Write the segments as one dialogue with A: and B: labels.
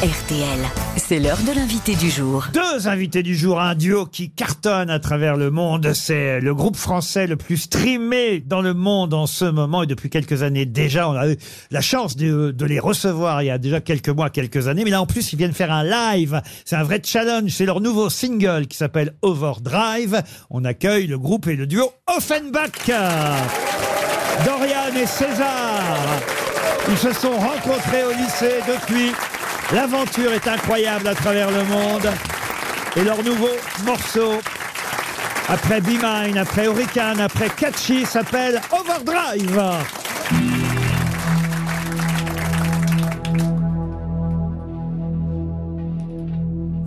A: RTL, c'est l'heure de l'invité du jour.
B: Deux invités du jour, un duo qui cartonne à travers le monde. C'est le groupe français le plus streamé dans le monde en ce moment et depuis quelques années déjà. On a eu la chance de, de les recevoir il y a déjà quelques mois, quelques années. Mais là en plus, ils viennent faire un live. C'est un vrai challenge. C'est leur nouveau single qui s'appelle Overdrive. On accueille le groupe et le duo Offenbach. Dorian et César. Ils se sont rencontrés au lycée depuis. L'aventure est incroyable à travers le monde. Et leur nouveau morceau, après Be Mine, après Hurricane, après Catchy, s'appelle Overdrive.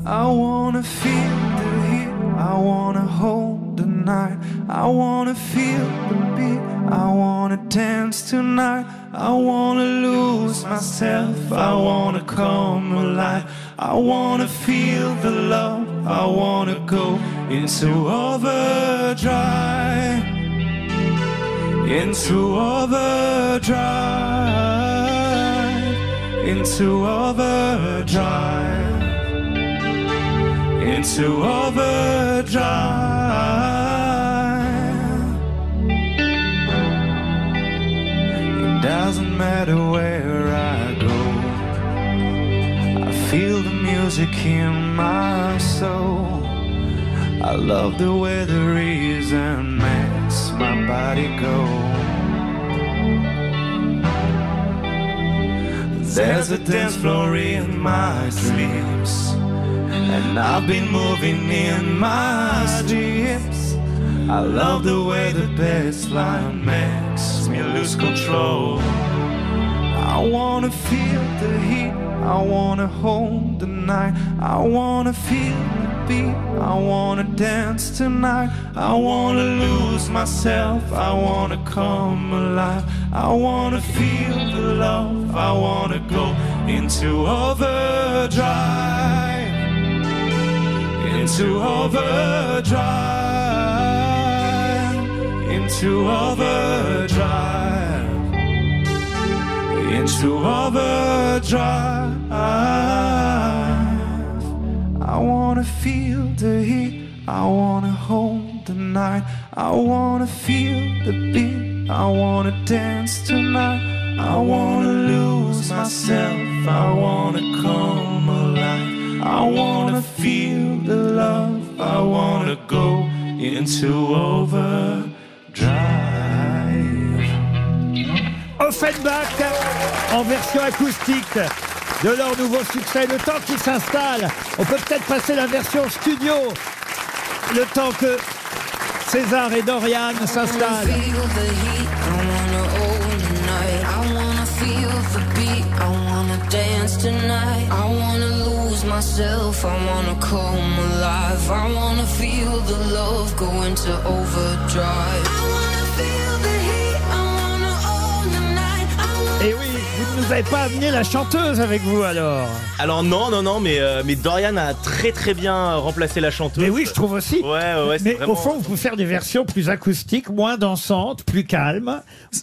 C: I wanna feel the heat, I wanna hold the night, I wanna feel the beat, I wanna dance tonight, I wanna lose myself, I wanna come alive, I wanna feel the love, I wanna go into overdrive, into overdrive, into overdrive. Into overdrive. Doesn't matter where I go, I feel the music in my soul. I love the way the reason makes my body go. There's a dance floor in my dreams. And I've been moving in my dreams. I love the way the bass line makes me lose control. I wanna feel the heat, I wanna hold the night, I wanna feel the beat, I wanna dance tonight, I wanna lose myself, I wanna come alive, I wanna feel the love, I wanna go into overdrive. Into overdrive, into overdrive, into overdrive. I wanna feel the heat, I wanna hold the night, I wanna feel the beat, I wanna dance tonight, I wanna lose myself, I wanna come alive. I wanna feel the love. I wanna go into overdrive.
B: Offenbach en version acoustique de leur nouveau succès. Le temps qui s'installe, on peut peut-être passer la version studio. Le temps que César et Dorian s'installent.
D: Lose myself, I wanna come alive. I wanna feel the love go into overdrive. I wanna feel the heat, I wanna hold the night.
B: Vous ne nous avez pas amené la chanteuse avec vous alors.
E: Alors non, non, non, mais, euh, mais Dorian a très très bien remplacé la chanteuse.
B: Mais oui, je trouve aussi.
E: Ouais, ouais, c'est
B: Mais
E: vraiment...
B: au fond, vous pouvez faire des versions plus acoustiques, moins dansantes, plus calmes.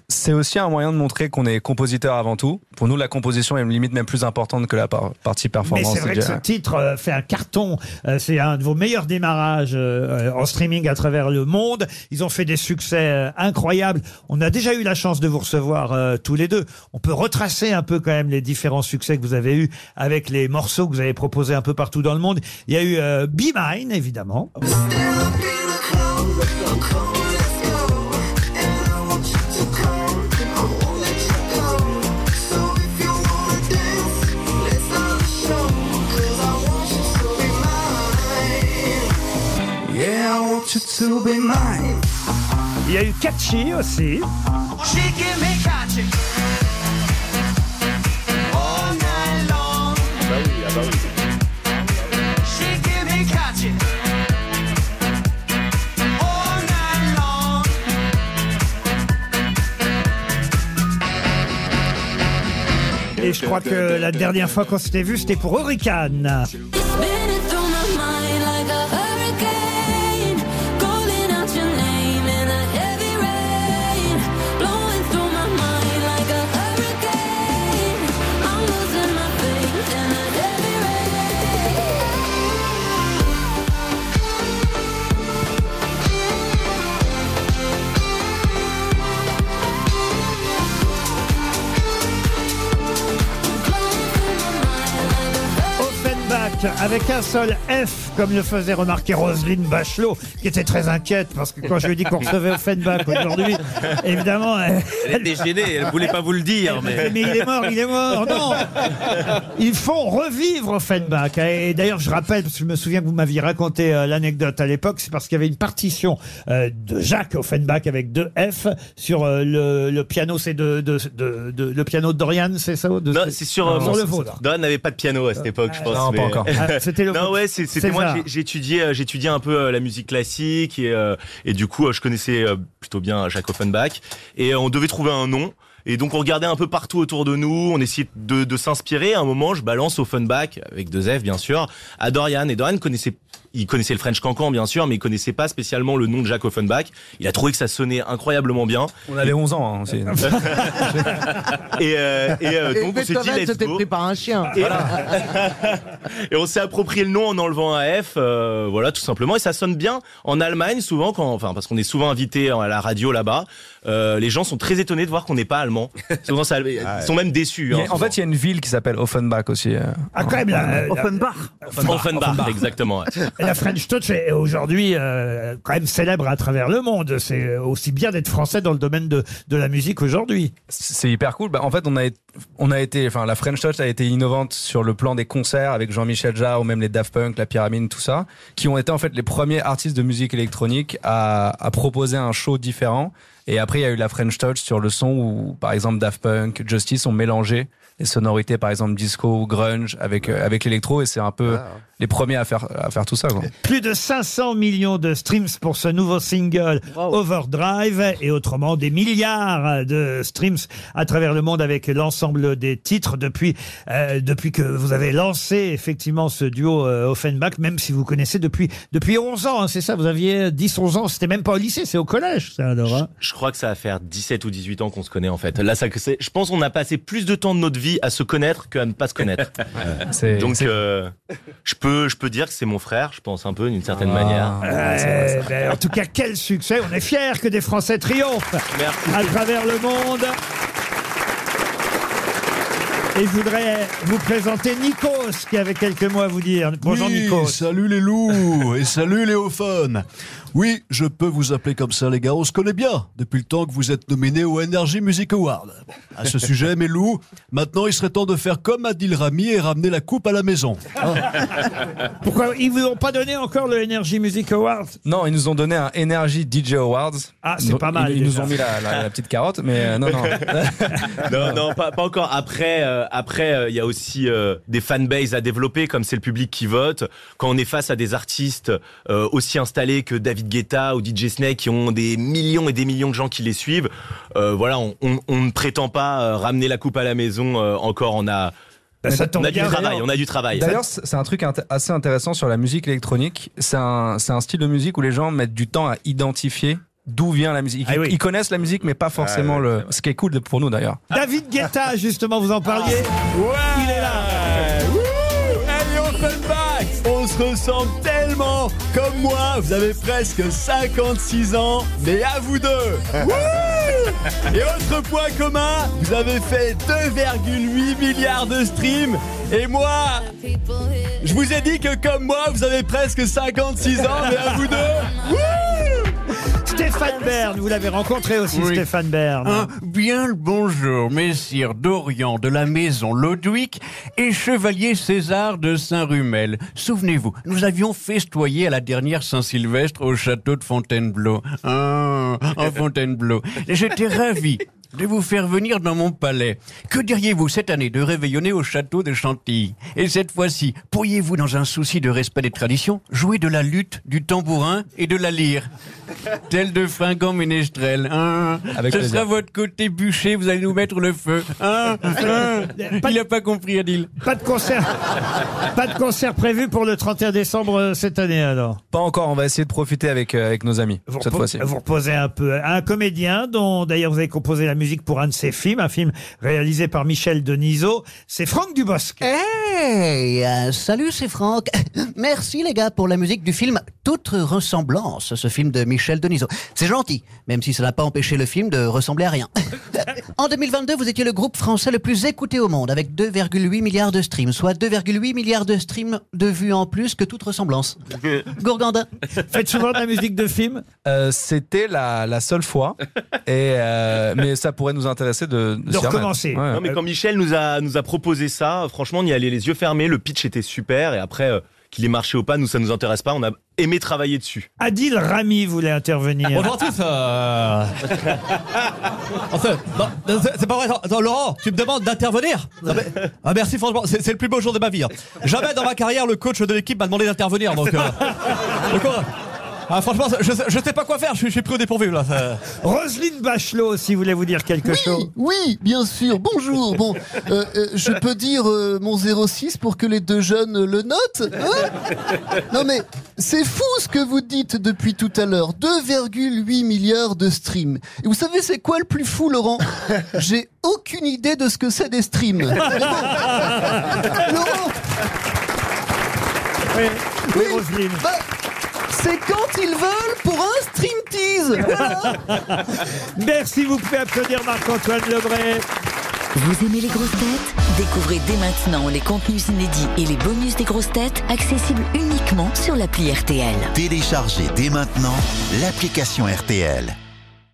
F: C'est aussi un moyen de montrer qu'on est compositeur avant tout. Pour nous, la composition est limite même plus importante que la par- partie
B: Mais
F: performance.
B: c'est vrai que ce
F: dirais.
B: titre euh, fait un carton. Euh, c'est un de vos meilleurs démarrages euh, en streaming à travers le monde. Ils ont fait des succès euh, incroyables. On a déjà eu la chance de vous recevoir euh, tous les deux. On peut retracer un peu quand même les différents succès que vous avez eus avec les morceaux que vous avez proposés un peu partout dans le monde. Il y a eu euh, Be Mine, évidemment. Il y a eu Catchy aussi.
C: She give me catchy.
B: Et je crois que la dernière fois qu'on s'était vu, c'était pour Hurricane.
D: Georgia.
B: Avec un seul F, comme le faisait remarquer Roselyne Bachelot, qui était très inquiète parce que quand je lui ai dit qu'on recevait Offenbach aujourd'hui, évidemment, elle,
E: Elle était gênée, elle voulait pas vous le dire, mais.
B: mais il est mort, il est mort, non Ils font revivre Offenbach. Et d'ailleurs, je rappelle, parce que je me souviens que vous m'aviez raconté euh, l'anecdote à l'époque, c'est parce qu'il y avait une partition euh, de Jacques Offenbach avec deux F sur euh, le, le piano, c'est de, de, de, de- le piano de Dorian, c'est ça? De-
E: Non, c'est sur, euh,
B: le vôtre.
E: Don n'avait pas de piano à cette époque, je pense.
F: Non, pas encore.
B: C'était le
E: Non ouais c'était moi étudié euh, étudié un peu euh, la musique classique et euh, et du coup je connaissais plutôt bien Jacques Offenbach. Et on devait trouver un nom. Et donc on regardait un peu partout autour de nous. On essayait de, de s'inspirer. À un moment je balance Offenbach avec deux F bien sûr à Dorian. Et Dorian connaissait il connaissait le French Cancan bien sûr mais il connaissait pas spécialement le nom de Jacques Offenbach il a trouvé que ça sonnait incroyablement bien
F: On avait 11 ans hein, aussi.
E: et, euh, et, euh,
G: Et
E: donc on s'est dit let's go
G: pris par un chien.
E: et, et on s'est approprié le nom en enlevant un F, euh, voilà tout simplement. Et ça sonne bien en Allemagne souvent, quand, enfin parce qu'on est souvent invité à la radio là-bas. Euh, les gens sont très étonnés de voir qu'on n'est pas allemand. Souvent, ça, ils sont même déçus. Hein,
F: en
E: souvent.
F: fait, il y a une ville qui s'appelle Offenbach aussi. euh.
B: Ah, quand même, la,
H: Offenbach.
E: Offenbach, exactement. ouais.
B: La French Touch est aujourd'hui euh, quand même célèbre à travers le monde. C'est aussi bien d'être français dans le domaine de, de la musique aujourd'hui.
F: C'est hyper cool. Bah, en fait, on a, on a été, enfin, la French Touch a été innovante sur le plan des concerts avec Jean-Michel Jarre ou même les Daft Punk, la Pyramide, tout ça, qui ont été en fait les premiers artistes de musique électronique à, à proposer un show différent. Et après, il y a eu la French Touch sur le son où, par exemple, Daft Punk, Justice ont mélangé les sonorités, par exemple, disco ou grunge avec, euh, avec l'électro et c'est un peu les premiers à faire, à faire tout ça, quoi.
B: Plus de 500 millions de streams pour ce nouveau single Overdrive et autrement des milliards de streams à travers le monde avec l'ensemble des titres depuis euh, depuis que vous avez lancé effectivement ce duo euh, Offenbach même si vous connaissez depuis depuis 11 ans hein, c'est ça vous aviez 10 11 ans c'était même pas au lycée c'est au collège ça alors hein.
E: Je crois que ça va faire 17 ou 18 ans qu'on se connaît en fait. Là, ça, c'est- je pense qu'on a passé plus de temps de notre vie à se connaître qu'à ne pas se connaître.
F: C'est,
E: Donc, euh, je peux, je peux dire que c'est mon frère, je pense un peu d'une certaine
F: Ah.
E: manière.
B: Ben, en tout cas quel succès on est fiers que des Français triomphent
E: Merci.
B: à travers le monde. Et je voudrais vous présenter Nikos, qui avait quelques mots à vous dire. Bonjour
I: Oui,
B: Nikos.
I: salut les loups et salut Léophone. Oui, je peux vous appeler comme ça les gars, on se connaît bien depuis le temps que vous êtes nominé au Energy Music Award. Bon, à ce sujet, mes loups, maintenant il serait temps de faire comme Adil Rami et ramener la coupe à la maison.
B: Pourquoi ils vous ont pas donné encore le Energy Music Award
F: Non, ils nous ont donné un Energy DJ Awards.
B: Ah, c'est pas mal,
F: Ils, ils nous ont mis la, la- la petite carotte, mais euh, non, non.
E: Non, non, pas, pas encore. Après, euh, après, euh, il y a aussi euh, des fanbases à développer, comme c'est le public qui vote. Quand on est face à des artistes euh, aussi installés que David Guetta ou DJ Snake, qui ont des millions et des millions de gens qui les suivent, euh, voilà, on, on- on ne prétend pas euh, ramener la coupe à la maison. euh, encore, on a,
B: ça
E: on
B: tombe
E: a du travail. On a du travail.
F: D'ailleurs, c'est un truc assez intéressant sur la musique électronique. C'est un, c'est un style de musique où les gens mettent du temps à identifier d'où vient la musique. Ils,
B: Ah oui.
F: ils connaissent la musique, mais pas forcément le. Ce qui est cool pour nous d'ailleurs.
B: David Guetta, justement, vous en parliez. Il est là.
I: Hey Offenbach, on se ressemble tellement Comme moi, vous avez presque 56 ans, mais à vous deux Wouh Et autre point commun, vous avez fait 2,8 milliards de streams, et moi, je vous ai dit que comme moi, vous avez presque 56 ans, mais à vous deux
B: Stéphane Bern, vous l'avez rencontré aussi,
J: Oui.
B: Stéphane Bern.
J: Un bien le bonjour, messire Dorian de la maison Lodwick et chevalier César de Saint-Rumel. Souvenez-vous, nous avions festoyé à la dernière Saint-Sylvestre au château de Fontainebleau. Ah, en Fontainebleau. J'étais ravi de vous faire venir dans mon palais. Que diriez-vous cette année de réveillonner au château de Chantilly? Et cette fois-ci, pourriez-vous, dans un souci de respect des traditions, jouer de la lutte, du tambourin et de la lyre? Tel de fringant ménestrel. Hein?
F: Avec
J: Ce
F: plaisir.
J: sera votre côté bûcher, vous allez nous mettre le feu. Hein? Hein? Il n'a pas compris, Adil.
B: Pas de concert, pas de concert prévu pour le 31 décembre euh, cette année alors.
F: Pas encore. On va essayer de profiter avec euh, avec nos amis
B: Vous,
F: cette fois-ci.
B: vous reposez un peu. Un comédien dont d'ailleurs vous avez composé la musique musique pour un de ses films, un film réalisé par Michel Denisot. C'est Franck Dubosc.
G: Hey, euh, salut, c'est Franck. Merci les gars pour la musique du film Toute ressemblance, ce film de Michel Denisot. C'est gentil, même si ça n'a pas empêché le film de ressembler à rien. en 2022, vous étiez le groupe français le plus écouté au monde, avec 2,8 milliards de streams, soit 2,8 milliards de streams de vues en plus que toute ressemblance. Gourgandin.
B: Faites souvent de la musique de film?
F: Euh, C'était la, la seule fois, et euh, mais ça pourrait nous intéresser de,
B: De
F: remettre.
B: recommencer.
F: Ouais.
E: Non mais quand Michel nous a nous a proposé ça, franchement, on y allait les yeux fermés, le pitch était super et après euh, qu'il ait marché ou pas, nous ça nous intéresse pas, on a aimé travailler dessus.
B: Adil Rami voulait intervenir.
H: Bonjour à tous. euh. C'est- pas vrai. Attends, Laurent, tu me demandes d'intervenir mais- ah, Merci, franchement, c'est c'est le plus beau jour de ma vie. hein. Jamais dans ma carrière, le coach de l'équipe m'a demandé d'intervenir. Donc, euh, donc, euh, ah, franchement, je sais, je sais pas quoi faire. Je suis, je suis pris au dépourvu là. ça-
B: Roselyne Bachelot, si vous voulez vous dire quelque chose.
K: Oui, bien sûr. Bonjour. Bon, euh, euh, je peux dire euh, mon 06 pour que les deux jeunes le notent hein? Non mais c'est fou ce que vous dites depuis tout à l'heure. 2,8 milliards de streams. Et vous savez c'est quoi le plus fou, Laurent? J'ai aucune idée de ce que c'est des streams. Laurent,
B: Oui, oui,
K: Oui.
B: Roselyne.
K: bah, c'est quand ils veulent pour un stream tease. Voilà.
B: Merci, vous pouvez applaudir Marc-Antoine Lebray.
A: Vous aimez les grosses têtes? Découvrez dès maintenant les contenus inédits et les bonus des grosses têtes accessibles uniquement sur l'appli RTL.
L: Téléchargez dès maintenant l'application RTL.